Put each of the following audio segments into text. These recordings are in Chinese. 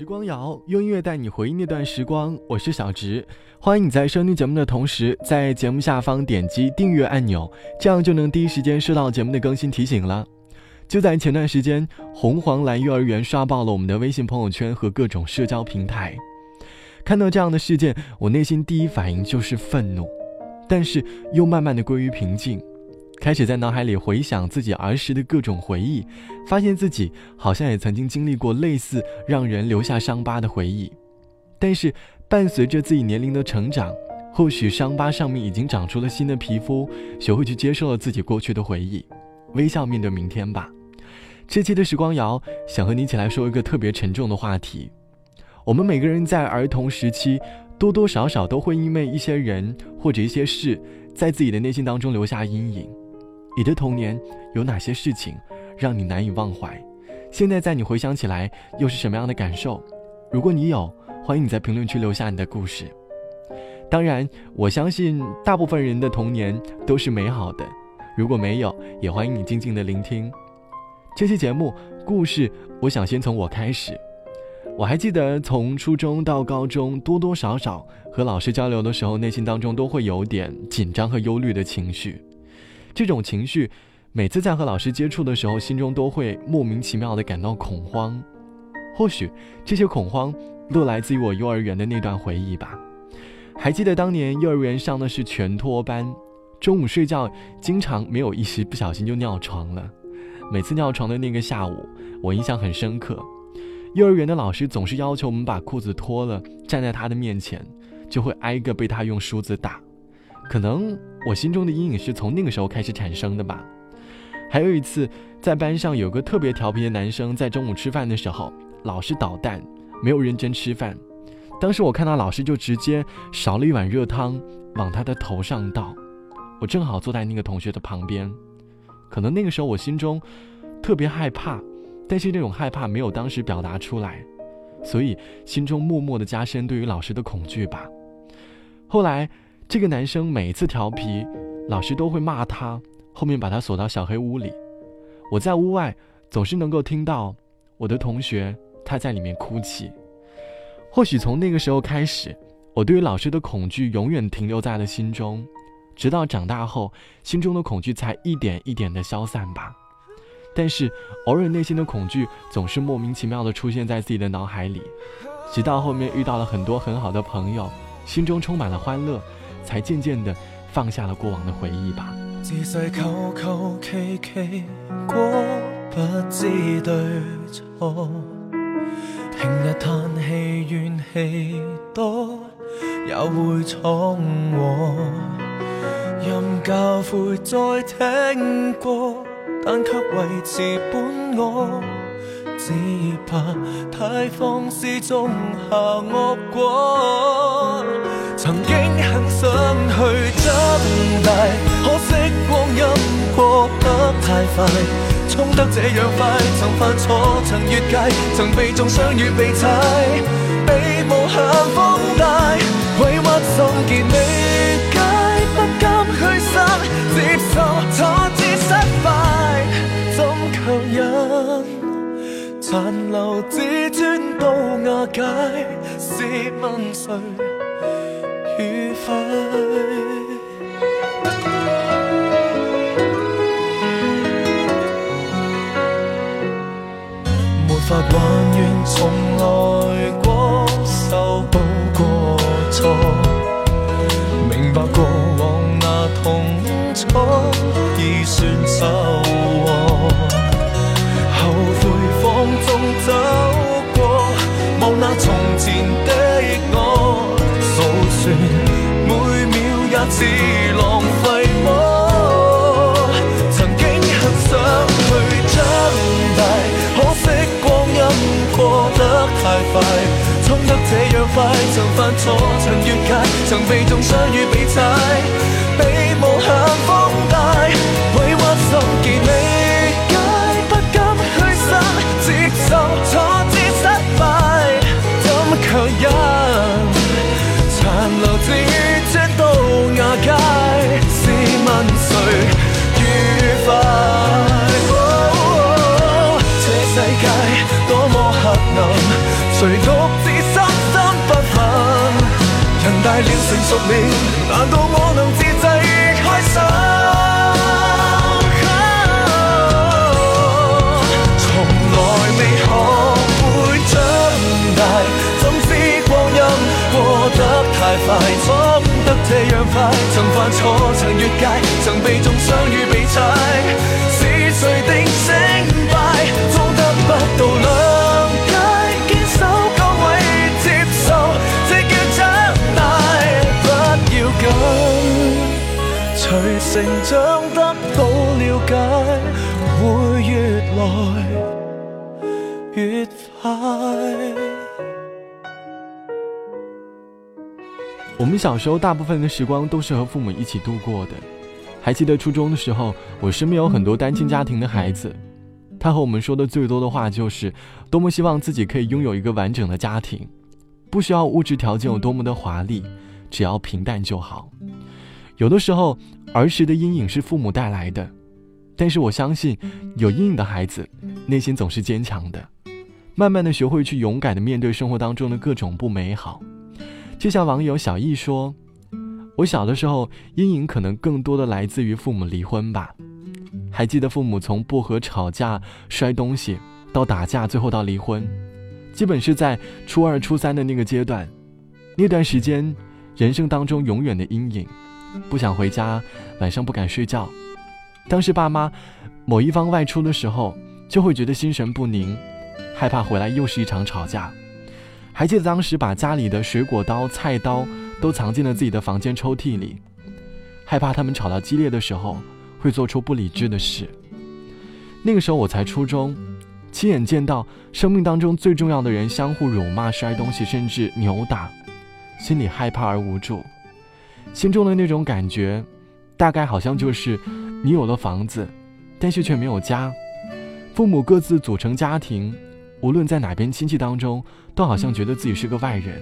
时光谣用音乐带你回忆那段时光，我是小植，欢迎你在收听节目的同时，在节目下方点击订阅按钮，这样就能第一时间收到节目的更新提醒了。就在前段时间，红黄蓝幼儿园刷爆了我们的微信朋友圈和各种社交平台。看到这样的事件，我内心第一反应就是愤怒，但是又慢慢的归于平静。开始在脑海里回想自己儿时的各种回忆，发现自己好像也曾经经历过类似让人留下伤疤的回忆。但是伴随着自己年龄的成长，或许伤疤上面已经长出了新的皮肤，学会去接受了自己过去的回忆，微笑面对明天吧。这期的时光谣想和你一起来说一个特别沉重的话题。我们每个人在儿童时期，多多少少都会因为一些人或者一些事，在自己的内心当中留下阴影。你的童年有哪些事情让你难以忘怀？现在在你回想起来又是什么样的感受？如果你有，欢迎你在评论区留下你的故事。当然，我相信大部分人的童年都是美好的。如果没有，也欢迎你静静的聆听这期节目故事。我想先从我开始。我还记得从初中到高中，多多少少和老师交流的时候，内心当中都会有点紧张和忧虑的情绪。这种情绪，每次在和老师接触的时候，心中都会莫名其妙的感到恐慌。或许这些恐慌都来自于我幼儿园的那段回忆吧。还记得当年幼儿园上的是全托班，中午睡觉经常没有意识，不小心就尿床了。每次尿床的那个下午，我印象很深刻。幼儿园的老师总是要求我们把裤子脱了，站在他的面前，就会挨个被他用梳子打。可能我心中的阴影是从那个时候开始产生的吧。还有一次，在班上有个特别调皮的男生，在中午吃饭的时候老是捣蛋，没有认真吃饭。当时我看到老师就直接勺了一碗热汤往他的头上倒，我正好坐在那个同学的旁边。可能那个时候我心中特别害怕，但是这种害怕没有当时表达出来，所以心中默默的加深对于老师的恐惧吧。后来。这个男生每次调皮，老师都会骂他，后面把他锁到小黑屋里。我在屋外总是能够听到我的同学他在里面哭泣。或许从那个时候开始，我对于老师的恐惧永远停留在了心中，直到长大后，心中的恐惧才一点一点的消散吧。但是偶尔内心的恐惧总是莫名其妙的出现在自己的脑海里，直到后面遇到了很多很好的朋友，心中充满了欢乐。才渐渐的放下了过往的回忆吧。自细求求其其过，不知对错。平日叹气怨气多，也会闯祸。任教诲再听过，但却维持本我。只怕太放肆种下恶果。曾经很想去长大，可惜光阴过得太快，冲得这样快。曾犯错，曾越界，曾被中伤与被踩，被无限放大，委屈心结未解，不甘虚心接受挫折失败，怎强忍？残留自尊都瓦解，试问谁？愉快，没法还原从快，冲得这样快。曾犯错，曾越界，曾被中伤与被踩，被无限放大，委屈心结未解，不甘虚心接受挫折失败，怎强忍？残留自尊都瓦解，试问谁愉快？谁独自三三不忿？人大了成熟了，难道我能自制开心？从来未学会长大，怎知光阴过得太快，闯得这样快？曾犯错，曾越界，曾被中伤与被踩，成長得到了解，會越來越快。我们小时候大部分的时光都是和父母一起度过的。还记得初中的时候，我身边有很多单亲家庭的孩子，他和我们说的最多的话就是多么希望自己可以拥有一个完整的家庭，不需要物质条件有多么的华丽，只要平淡就好。有的时候，儿时的阴影是父母带来的，但是我相信，有阴影的孩子内心总是坚强的，慢慢的学会去勇敢的面对生活当中的各种不美好。就像网友小易说：“我小的时候阴影可能更多的来自于父母离婚吧。还记得父母从不和、吵架、摔东西到打架，最后到离婚，基本是在初二、初三的那个阶段。那段时间，人生当中永远的阴影，不想回家，晚上不敢睡觉。当时爸妈某一方外出的时候，就会觉得心神不宁，害怕回来又是一场吵架。”还记得当时把家里的水果刀、菜刀都藏进了自己的房间抽屉里，害怕他们吵到激烈的时候会做出不理智的事。那个时候我才初中，亲眼见到生命当中最重要的人相互辱骂、摔东西，甚至扭打，心里害怕而无助。心中的那种感觉，大概好像就是你有了房子，但是却没有家，父母各自组成家庭。无论在哪边亲戚当中，都好像觉得自己是个外人。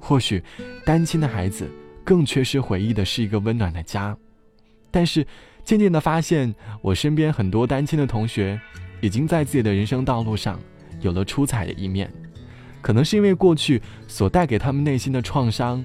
或许，单亲的孩子更缺失回忆的是一个温暖的家。但是，渐渐的发现，我身边很多单亲的同学，已经在自己的人生道路上有了出彩的一面。可能是因为过去所带给他们内心的创伤，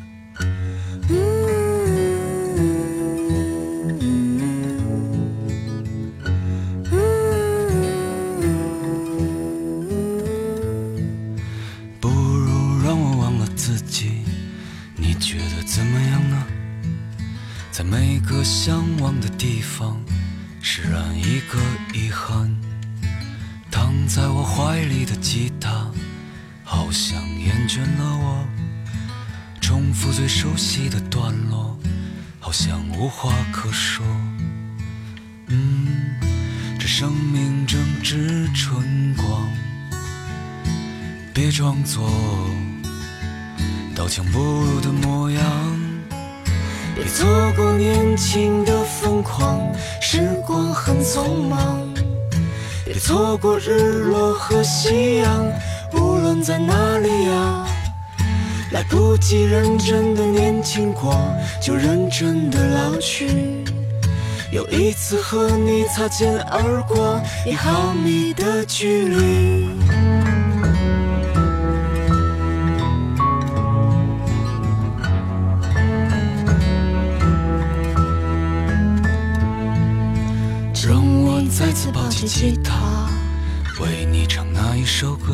最熟悉的段落，好像无话可说。嗯，这生命正值春光，别装作刀枪不入的模样。别错过年轻的疯狂，时光很匆忙。别错过日落和夕阳，无论在哪里呀。来不及认真的年轻过，就认真的老去。有一次和你擦肩而过，一毫米的距离。让我再次抱起吉他，为你唱那一首歌，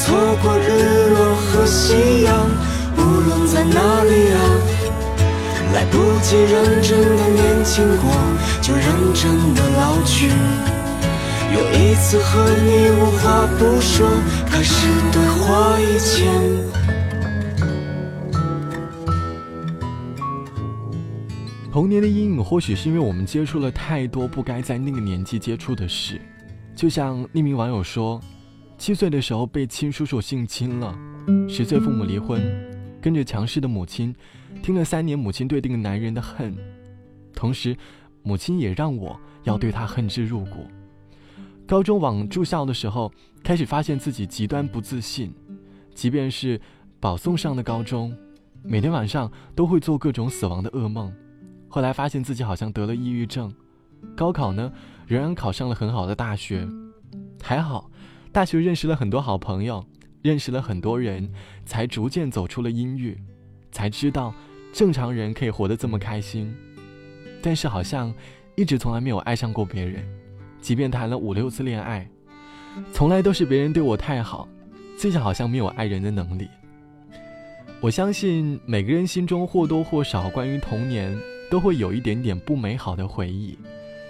错过日落和夕阳。无论在哪里啊，来不及认真的年轻过，就认真的老去。又一次和你无话不说，开始对话以前。童年的阴影，或许是因为我们接触了太多不该在那个年纪接触的事。就像匿名网友说，七岁的时候被亲叔叔性侵了，十岁父母离婚。跟着强势的母亲，听了三年母亲对这个男人的恨，同时，母亲也让我要对他恨之入骨。高中往住校的时候，开始发现自己极端不自信，即便是保送上的高中，每天晚上都会做各种死亡的噩梦。后来发现自己好像得了抑郁症，高考呢，仍然考上了很好的大学，还好，大学认识了很多好朋友。认识了很多人，才逐渐走出了阴郁，才知道正常人可以活得这么开心。但是好像一直从来没有爱上过别人，即便谈了五六次恋爱，从来都是别人对我太好，自己好像没有爱人的能力。我相信每个人心中或多或少关于童年都会有一点点不美好的回忆，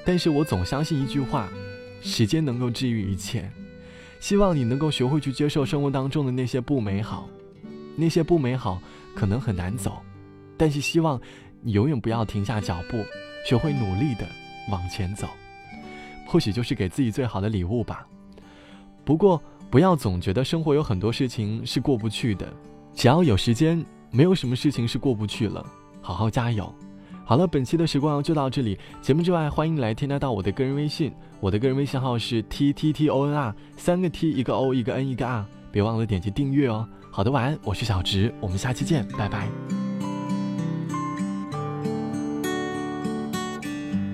但是我总相信一句话：时间能够治愈一切。希望你能够学会去接受生活当中的那些不美好，那些不美好可能很难走，但是希望你永远不要停下脚步，学会努力的往前走，或许就是给自己最好的礼物吧。不过不要总觉得生活有很多事情是过不去的，只要有时间，没有什么事情是过不去了，好好加油。好了，本期的时光就到这里。节目之外，欢迎来添加到我的个人微信，我的个人微信号是 t t t o n r，三个 t 一个 o 一个 n 一个 r，别忘了点击订阅哦。好的，晚安，我是小直，我们下期见，拜拜。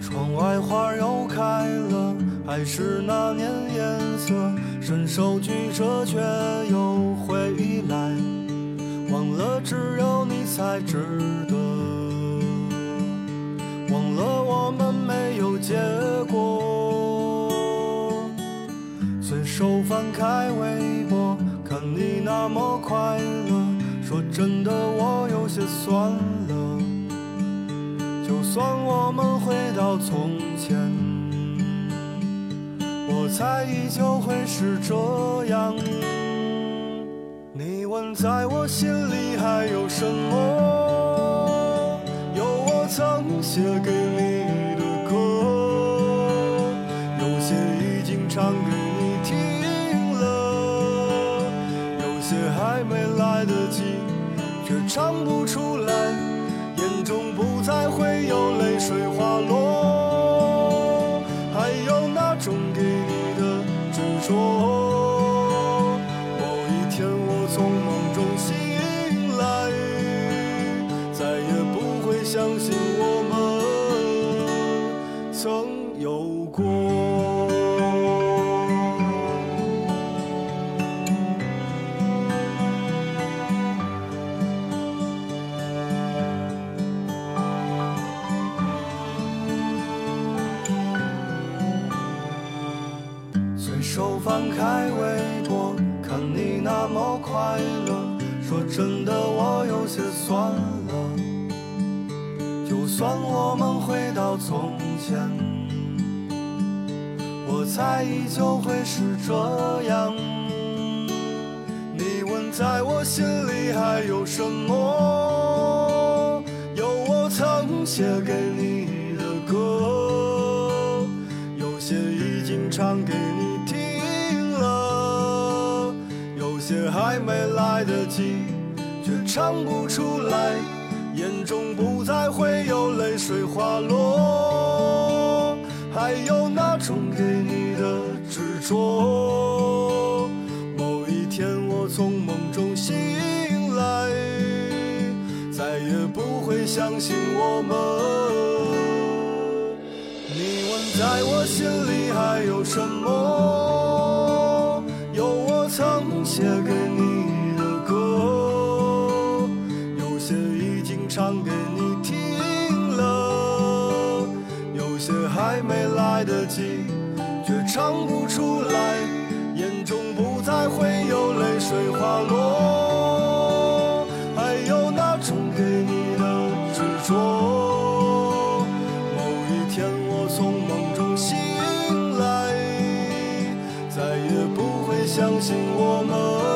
窗外花又开了，还是那年颜色，伸手举着却又回来，忘了只有你才值得。忘了我们没有结果，随手翻开微博，看你那么快乐，说真的我有些酸了。就算我们回到从前，我猜依旧会是这样。你问在我心里还有什么？曾写给你的歌，有些已经唱给你听了，有些还没来得及，却唱不手翻开微博，看你那么快乐。说真的，我有些酸了。就算我们回到从前，我猜依旧会是这样。你问在我心里还有什么？有我曾写给你的歌，有些已经唱给你。些还没来得及，却唱不出来，眼中不再会有泪水滑落，还有那种给你的执着。某一天我从梦中醒来，再也不会。相信我们。你问在我心里还有什么？曾写给你的歌，有些已经唱给你听了，有些还没来得及，却唱不出来，眼中不再会有泪水滑落，相信我们。